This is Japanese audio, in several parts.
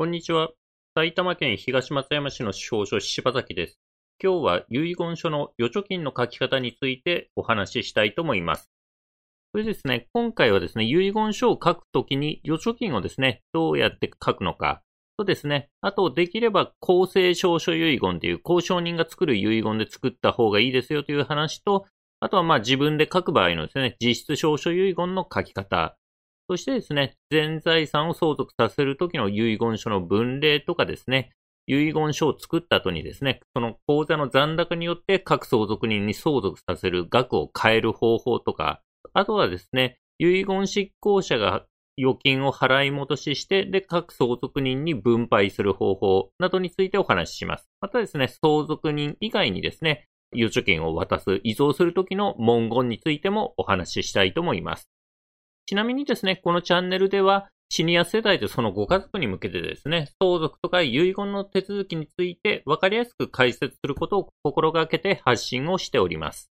こんにちは。埼玉県東松山市の少書柴崎です。今日は遺言書の預貯金の書き方についてお話ししたいと思います。それですね、今回はですね、遺言書を書くときに預貯金をですね、どうやって書くのか、とですね、あとできれば公正証書遺言という交渉人が作る遺言で作った方がいいですよという話と、あとはまあ自分で書く場合のですね、実質証書遺言の書き方、そしてですね、全財産を相続させるときの遺言書の分類とかですね、遺言書を作った後にですね、その口座の残高によって各相続人に相続させる額を変える方法とか、あとはですね、遺言執行者が預金を払い戻しして、で、各相続人に分配する方法などについてお話しします。またですね、相続人以外にですね、預貯金を渡す、遺贈するときの文言についてもお話ししたいと思います。ちなみにですね、このチャンネルでは、シニア世代とそのご家族に向けてですね、相続とか遺言の手続きについて分かりやすく解説することを心がけて発信をしております。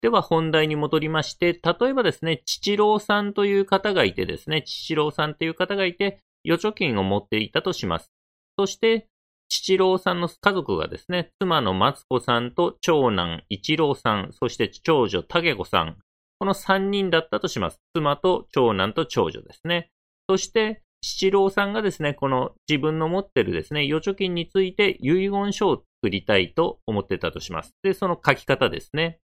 では本題に戻りまして、例えばですね、父郎さんという方がいてですね、父郎さんという方がいて、預貯金を持っていたとします。そして、父郎さんの家族がですね、妻の松子さんと長男一郎さん、そして長女武子さん、この3人だったとします。妻と長男と長女ですね。そして、七郎さんがですね、この自分の持ってるですね、預貯金について遺言書を作りたいと思ってたとします。で、その書き方ですね。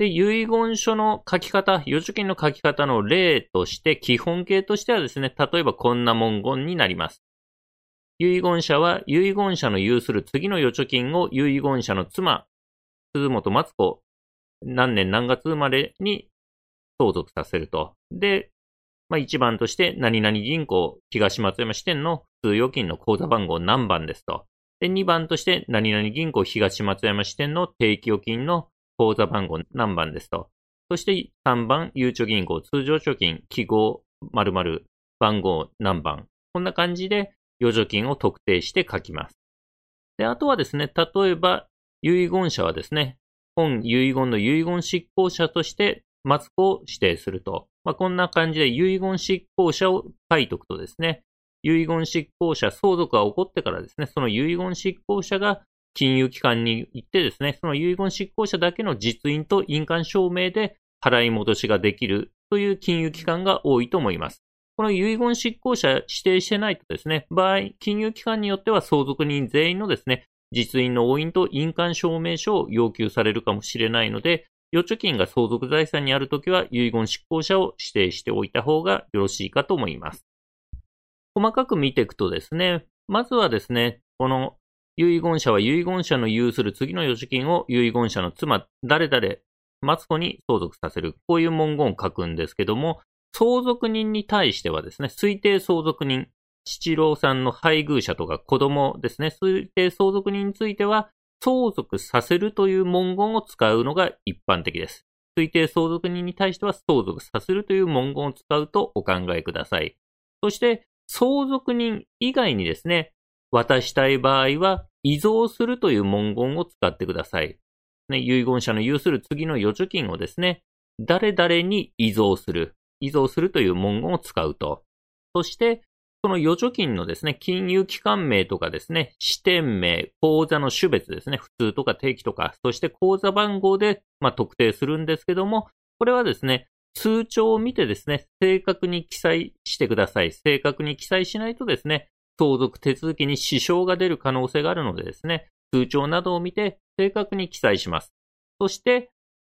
で、遺言書の書き方、預貯金の書き方の例として、基本形としてはですね、例えばこんな文言になります。遺言者は遺言者の有する次の預貯金を遺言者の妻、鈴本松子、何年何月生まれに相続させると。で、まあ、1番として、何々銀行東松山支店の普通預金の口座番号何番ですと。で、2番として、何々銀行東松山支店の定期預金の口座番号何番ですと。そして3番、ゆうちょ銀行通常貯金記号〇〇番号何番。こんな感じで預貯金を特定して書きます。で、あとはですね、例えば遺言者はですね、本遺言の遺言執行者としてマツコを指定すると。まあ、こんな感じで遺言執行者を書いとくとですね、遺言執行者、相続が起こってからですね、その遺言執行者が金融機関に行ってですね、その遺言執行者だけの実印と印鑑証明で払い戻しができるという金融機関が多いと思います。この遺言執行者指定してないとですね、場合、金融機関によっては相続人全員のですね、実印の押印と印鑑証明書を要求されるかもしれないので、預貯金が相続財産にあるときは遺言執行者を指定しておいた方がよろしいかと思います。細かく見ていくとですね、まずはですね、この遺言者は遺言者の有する次の預貯金を遺言者の妻、誰々、マツコに相続させる。こういう文言を書くんですけども、相続人に対してはですね、推定相続人、七郎さんの配偶者とか子供ですね、推定相続人については、相続させるという文言を使うのが一般的です。推定相続人に対しては相続させるという文言を使うとお考えください。そして、相続人以外にですね、渡したい場合は、遺贈するという文言を使ってください。ね、遺言者の有する次の預貯金をですね、誰々に遺贈する、遺贈するという文言を使うと。そして、その預貯金のですね、金融機関名とかですね、支店名、口座の種別ですね、普通とか定期とか、そして口座番号で、まあ、特定するんですけども、これはですね、通帳を見てですね、正確に記載してください。正確に記載しないとですね、相続手続きに支障が出る可能性があるのでですね、通帳などを見て正確に記載します。そして、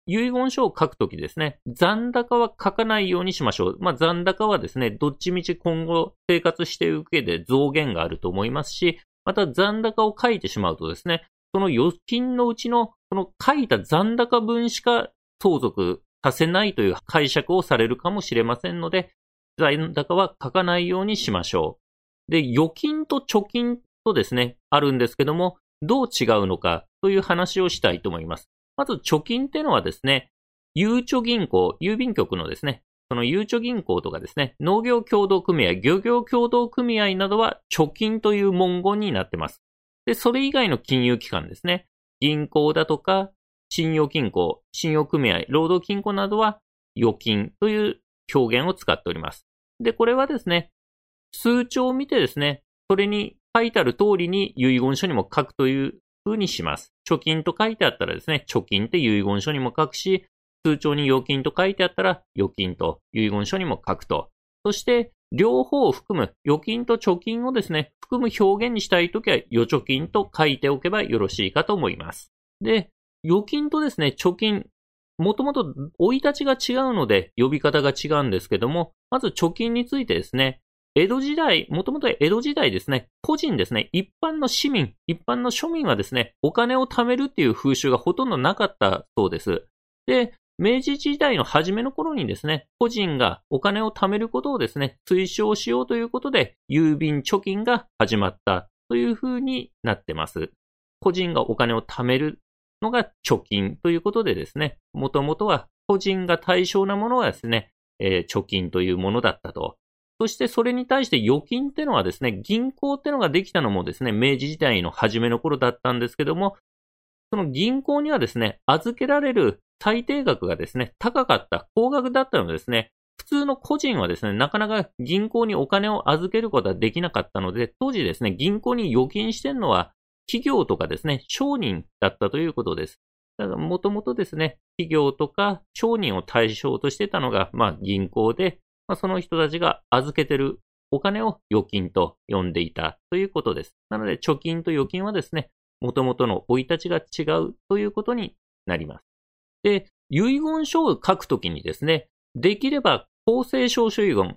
遺言書を書くときですね、残高は書かないようにしましょう。まあ、残高はですね、どっちみち今後生活していく上で増減があると思いますし、また残高を書いてしまうとですね、その預金のうちの、この書いた残高分しか相続させないという解釈をされるかもしれませんので、残高は書かないようにしましょう。で、預金と貯金とですね、あるんですけども、どう違うのかという話をしたいと思います。まず貯金っていうのはですね、ゆうちょ銀行、郵便局のですね、そのゆうちょ銀行とかですね、農業協同組合、漁業協同組合などは貯金という文言になってます。で、それ以外の金融機関ですね、銀行だとか、信用金庫、信用組合、労働金庫などは預金という表現を使っております。で、これはですね、数値を見てですね、それに書いてある通りに遺言書にも書くという風にします。貯金と書いてあったらですね、貯金って遺言書にも書くし、通帳に預金と書いてあったら預金と遺言書にも書くと。そして、両方を含む預金と貯金をですね、含む表現にしたいときは預貯金と書いておけばよろしいかと思います。で、預金とですね、貯金、もともと追い立ちが違うので呼び方が違うんですけども、まず貯金についてですね、江戸時代、もともと江戸時代ですね、個人ですね、一般の市民、一般の庶民はですね、お金を貯めるっていう風習がほとんどなかったそうです。で、明治時代の初めの頃にですね、個人がお金を貯めることをですね、推奨しようということで、郵便貯金が始まったという風になってます。個人がお金を貯めるのが貯金ということでですね、もともとは個人が対象なものがですね、えー、貯金というものだったと。そしてそれに対して預金ってのはですね、銀行ってのができたのもですね、明治時代の初めの頃だったんですけども、その銀行にはですね、預けられる最低額がですね、高かった、高額だったのですね、普通の個人はですね、なかなか銀行にお金を預けることはできなかったので、当時ですね、銀行に預金してるのは企業とかですね、商人だったということです。だからもともとですね、企業とか商人を対象としてたのが、まあ銀行で、まあ、その人たちが預けてるお金を預金と呼んでいたということです。なので貯金と預金はですね、元々の生い立ちが違うということになります。で、遺言書を書くときにですね、できれば公正証書遺言、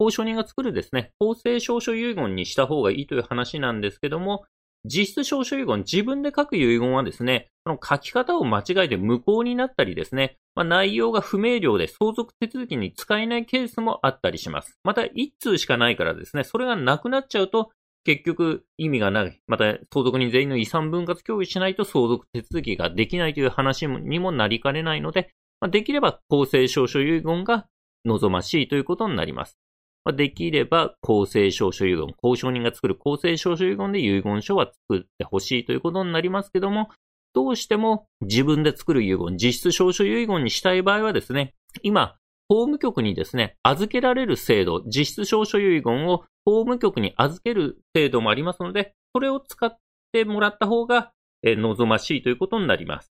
交渉人が作るですね、公正証書遺言にした方がいいという話なんですけども、実質証書遺言、自分で書く遺言はですね、その書き方を間違えて無効になったりですね、まあ、内容が不明瞭で相続手続きに使えないケースもあったりします。また、一通しかないからですね、それがなくなっちゃうと、結局意味がない。また、相続人全員の遺産分割協議しないと相続手続きができないという話にもなりかねないので、まあ、できれば公正証書遺言が望ましいということになります。まあ、できれば公正証書遺言、交渉人が作る公正証書遺言で遺言書は作ってほしいということになりますけども、どうしても自分で作る遺言、実質証書遺言にしたい場合はですね、今、法務局にですね、預けられる制度、実質証書遺言を法務局に預ける制度もありますので、それを使ってもらった方が、望ましいということになります。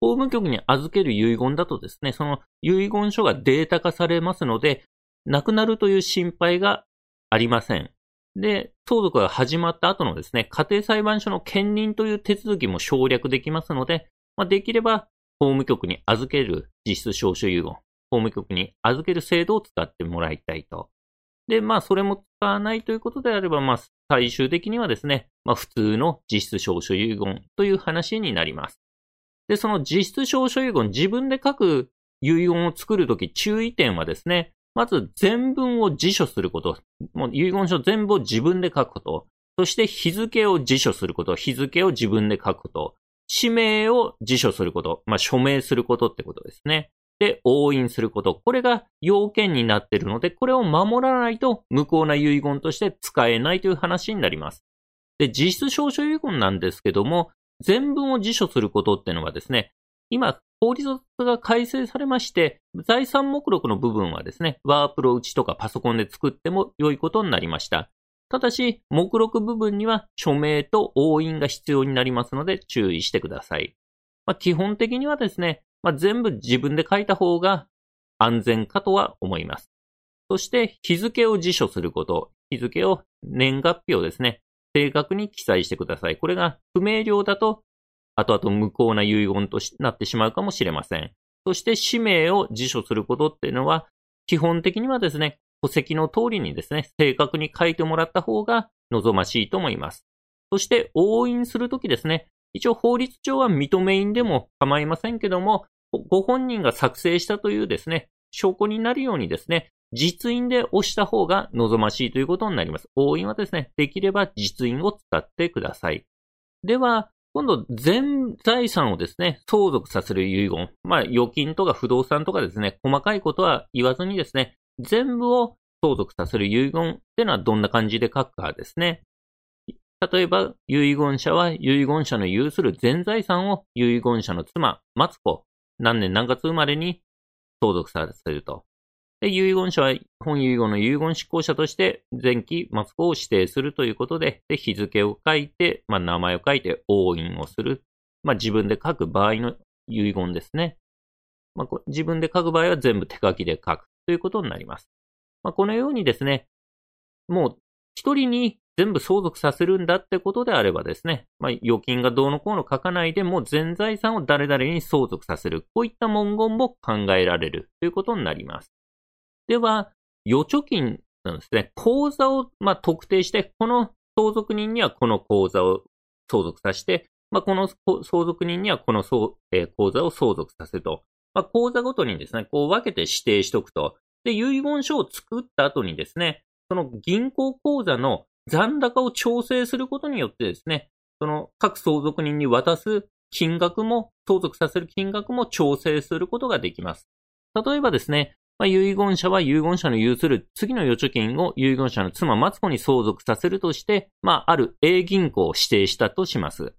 法務局に預ける遺言だとですね、その遺言書がデータ化されますので、亡くなるという心配がありません。で、相続が始まった後のですね、家庭裁判所の兼任という手続きも省略できますので、まあ、できれば法務局に預ける実質証書遺言、法務局に預ける制度を使ってもらいたいと。で、まあ、それも使わないということであれば、まあ、最終的にはですね、まあ、普通の実質証書遺言という話になります。で、その実質証書遺言、自分で書く遺言を作るとき注意点はですね、まず全文を辞書すること。もう遺言書全部を自分で書くこと。そして日付を辞書すること。日付を自分で書くこと。氏名を辞書すること。まあ、署名することってことですね。で、押印すること。これが要件になっているので、これを守らないと無効な遺言として使えないという話になります。で、実質証書遺言なんですけども、全文を辞書することっていうのはですね、今、法律が改正されまして、財産目録の部分はですね、ワープロ打ちとかパソコンで作っても良いことになりました。ただし、目録部分には署名と押印が必要になりますので注意してください。まあ、基本的にはですね、まあ、全部自分で書いた方が安全かとは思います。そして日付を辞書すること、日付を年月日をですね、正確に記載してください。これが不明瞭だと、後々無効な遺言となってしまうかもしれません。そして氏名を辞書することっていうのは、基本的にはですね、戸籍の通りにですね、正確に書いてもらった方が望ましいと思います。そして、押印するときですね、一応法律上は認め印でも構いませんけども、ご本人が作成したというですね、証拠になるようにですね、実印で押した方が望ましいということになります。押印はですね、できれば実印を使ってください。では、今度、全財産をですね、相続させる遺言。まあ、預金とか不動産とかですね、細かいことは言わずにですね、全部を相続させる遺言っていうのはどんな感じで書くかですね。例えば、遺言者は遺言者の有する全財産を遺言者の妻、松子、何年何月生まれに相続させると。で、遺言者は本遺言の遺言執行者として前期末子を指定するということで、で、日付を書いて、まあ、名前を書いて押印をする。まあ、自分で書く場合の遺言ですね。まあ、自分で書く場合は全部手書きで書くということになります。まあ、このようにですね、もう一人に全部相続させるんだってことであればですね、まあ、預金がどうのこうの書かないでもう全財産を誰々に相続させる。こういった文言も考えられるということになります。では、預貯金なんですね。口座を、まあ、特定して、この相続人にはこの口座を相続させて、まあ、この相続人にはこの、えー、口座を相続させると。まあ、口座ごとにですね、こう分けて指定しておくと。で、遺言書を作った後にですね、その銀行口座の残高を調整することによってですね、その各相続人に渡す金額も、相続させる金額も調整することができます。例えばですね、まあ、遺言者は遺言者の有する次の預貯金を遺言者の妻松子に相続させるとして、まあ、ある A 銀行を指定したとします。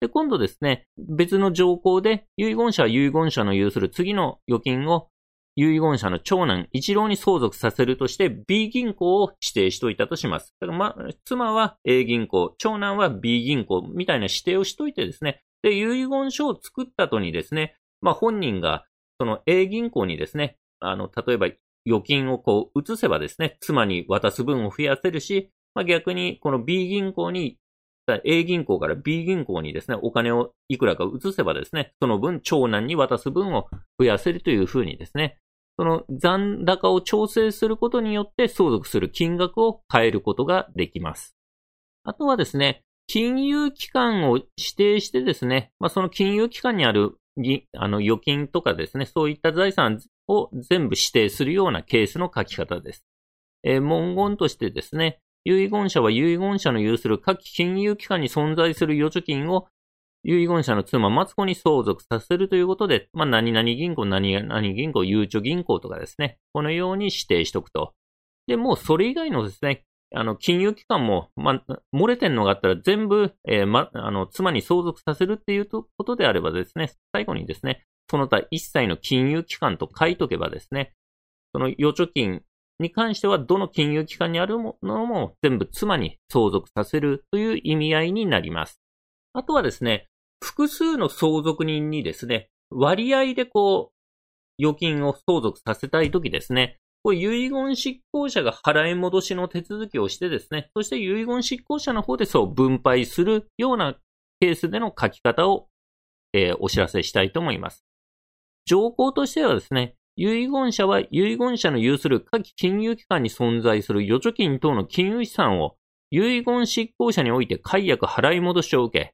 で、今度ですね、別の条項で遺言者は遺言者の有する次の預金を遺言者の長男一郎に相続させるとして B 銀行を指定しておいたとします。だからま、妻は A 銀行、長男は B 銀行みたいな指定をしといてですね、で、遺言書を作った後にですね、まあ本人がその A 銀行にですね、あの、例えば預金をこう移せばですね、妻に渡す分を増やせるし、まあ逆にこの B 銀行に A 銀行から B 銀行にですね、お金をいくらか移せばですね、その分、長男に渡す分を増やせるというふうにですね、その残高を調整することによって相続する金額を変えることができます。あとはですね、金融機関を指定してですね、まあ、その金融機関にあるあの預金とかですね、そういった財産を全部指定するようなケースの書き方です。えー、文言としてですね、遺言者は遺言者の有する各金融機関に存在する預貯金を遺言者の妻、マツコに相続させるということで、まあ、何々銀行、何々銀行、ゆうちょ銀行とかですね、このように指定しておくと。で、もうそれ以外のですね、あの、金融機関も、まあ、漏れてんのがあったら全部、えー、ま、あの、妻に相続させるっていうことであればですね、最後にですね、その他一切の金融機関と書いとけばですね、その預貯金に関してはどの金融機関にあるものも全部妻に相続させるという意味合いになります。あとはですね、複数の相続人にですね、割合でこう、預金を相続させたいときですね、こう遺言執行者が払い戻しの手続きをしてですね、そして遺言執行者の方でそう分配するようなケースでの書き方を、えー、お知らせしたいと思います。条項としてはですね、遺言者は遺言者の有する各金融機関に存在する預貯金等の金融資産を遺言執行者において解約払い戻しを受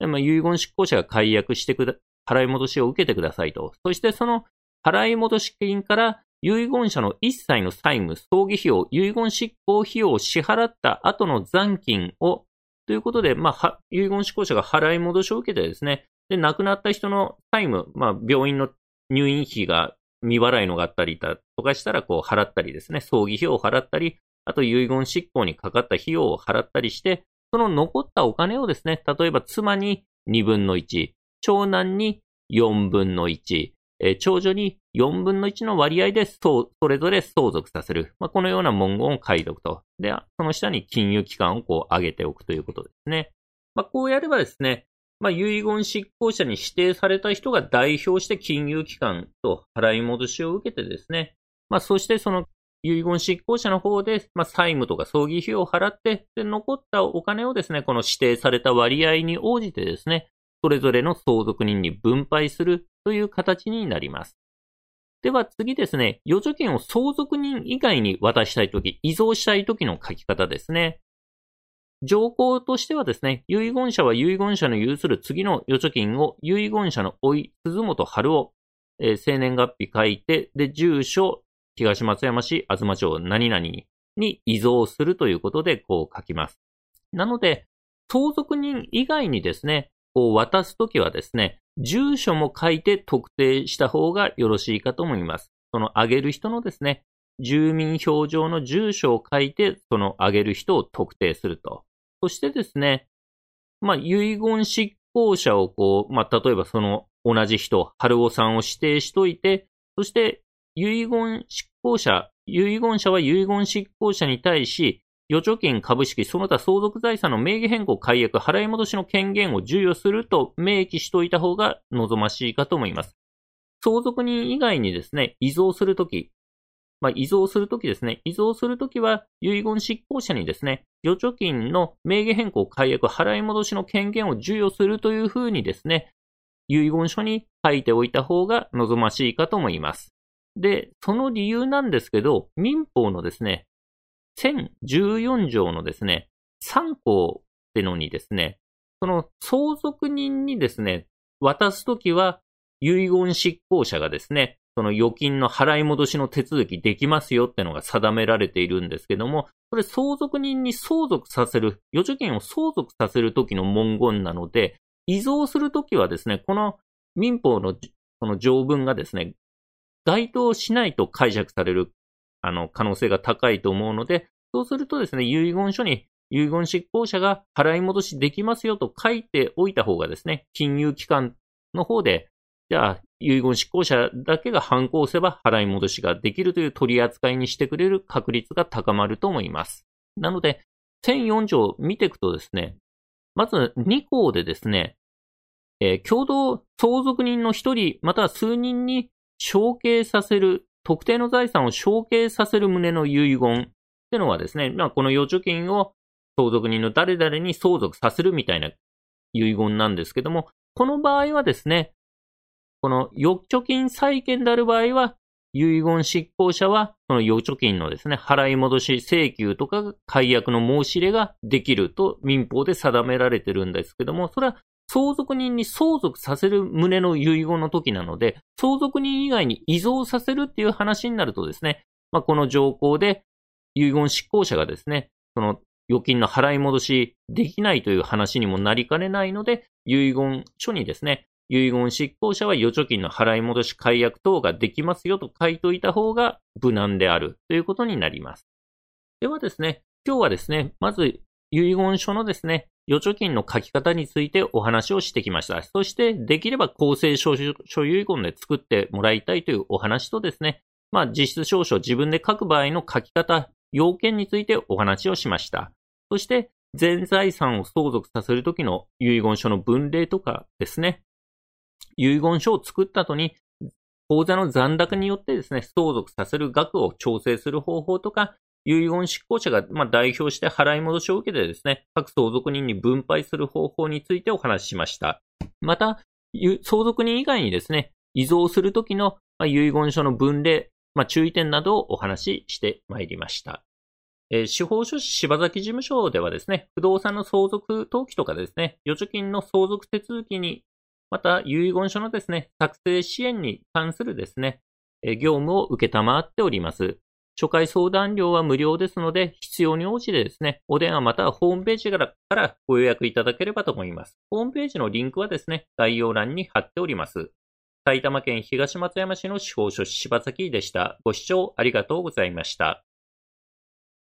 け、まあ、遺言執行者が解約してくだ、払い戻しを受けてくださいと。そしてその払い戻し金から遺言者の一切の債務、葬儀費用、遺言執行費用を支払った後の残金を、ということで、まあ、遺言執行者が払い戻しを受けてですね、で、亡くなった人の債務、まあ、病院の入院費が未払いのがあったりだとかしたら、こう、払ったりですね、葬儀費用を払ったり、あと遺言執行にかかった費用を払ったりして、その残ったお金をですね、例えば妻に2分の1、長男に4分の1、え長女に4分の1の割合でそそれぞれ相続させる。まあ、このような文言を書いておくと。で、その下に金融機関をこう上げておくということですね。まあ、こうやればですね、まあ、遺言執行者に指定された人が代表して金融機関と払い戻しを受けてですね、まあ、そしてその遺言執行者の方で、まあ、債務とか葬儀費用を払って、で、残ったお金をですね、この指定された割合に応じてですね、それぞれの相続人に分配するという形になります。では次ですね、預貯金を相続人以外に渡したいとき、遺贈したいときの書き方ですね。条項としてはですね、遺言者は遺言者の有する次の預貯金を遺言者の老い、鈴本春夫、えー、生年月日書いて、で、住所、東松山市、東町何々に遺贈するということで、こう書きます。なので、相続人以外にですね、こう渡すときはですね、住所も書いて特定した方がよろしいかと思います。そのあげる人のですね、住民票上の住所を書いて、そのあげる人を特定すると。そしてですね、まあ、遺言執行者をこう、まあ、例えばその同じ人、春尾さんを指定しといて、そして遺言執行者、遺言者は遺言執行者に対し、預貯金、株式、その他相続財産の名義変更、解約、払い戻しの権限を授与すると明記しておいた方が望ましいかと思います。相続人以外にですね、遺贈するとき、まあ、遺贈するときですね、遺贈するときは遺言執行者にですね、預貯金の名義変更、解約、払い戻しの権限を授与するというふうにですね、遺言書に書いておいた方が望ましいかと思います。で、その理由なんですけど、民法のですね、1014条のですね、3項ってのにですね、その相続人にですね、渡すときは遺言執行者がですね、その預金の払い戻しの手続きできますよってのが定められているんですけども、これ相続人に相続させる、預貯金を相続させるときの文言なので、遺贈するときはですね、この民法のその条文がですね、該当しないと解釈されるあの可能性が高いと思うので、そうするとですね、遺言書に遺言執行者が払い戻しできますよと書いておいた方がですね、金融機関の方で、じゃあ、遺言執行者だけが反抗せば払い戻しができるという取り扱いにしてくれる確率が高まると思います。なので、1004条見ていくとですね、まず2項でですね、えー、共同相続人の1人または数人に承継させる、特定の財産を承継させる旨の遺言ってのはですね、まあ、この預貯金を相続人の誰々に相続させるみたいな遺言なんですけども、この場合はですね、この預貯金債権である場合は、遺言執行者は、その預貯金のですね、払い戻し請求とか解約の申し入れができると民法で定められてるんですけども、それは相続人に相続させる旨の遺言の時なので、相続人以外に遺贈させるっていう話になるとですね、まあ、この条項で遺言執行者がですね、その預金の払い戻しできないという話にもなりかねないので、遺言書にですね、遺言執行者は預貯金の払い戻し解約等ができますよと書いといた方が無難であるということになります。ではですね、今日はですね、まず遺言書のですね、預貯金の書き方についてお話をしてきました。そして、できれば公正所有遺言で作ってもらいたいというお話とですね、まあ、実質証書自分で書く場合の書き方、要件についてお話をしました。そして、全財産を相続させるときの遺言書の分類とかですね、遺言書を作った後に、口座の残高によってですね、相続させる額を調整する方法とか、遺言執行者が、ま、代表して払い戻しを受けてですね、各相続人に分配する方法についてお話ししました。また、相続人以外にですね、遺贈するときの、ま、遺言書の分類、まあ、注意点などをお話ししてまいりました。えー、司法書士柴崎事務所ではですね、不動産の相続登記とかですね、預貯金の相続手続きにまた、遺言書のですね、作成支援に関するですね、業務を受けたまっております。初回相談料は無料ですので、必要に応じてですね、お電話またはホームページからご予約いただければと思います。ホームページのリンクはですね、概要欄に貼っております。埼玉県東松山市の司法書士柴崎でした。ご視聴ありがとうございました。